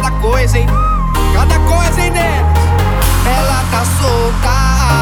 cada coisa, hein? Cada coisa, hein, Ela tá solta.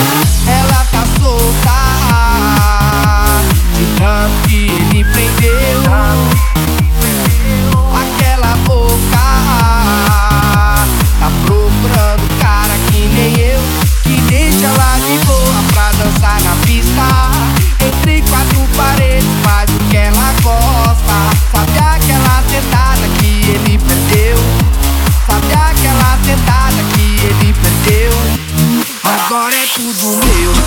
Bye.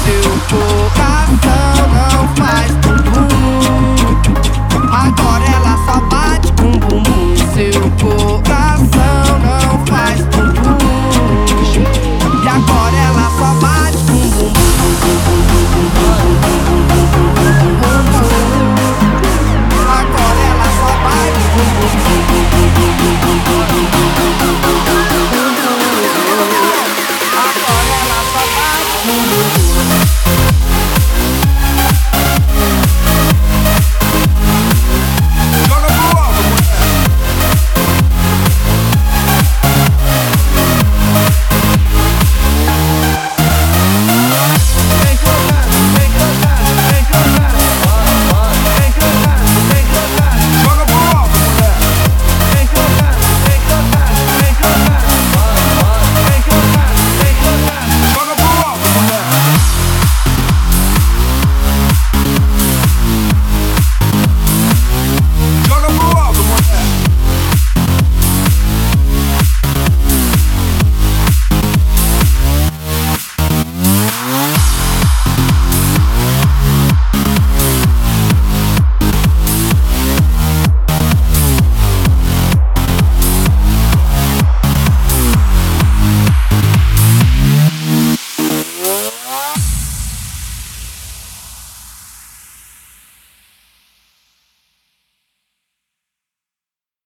to pull myself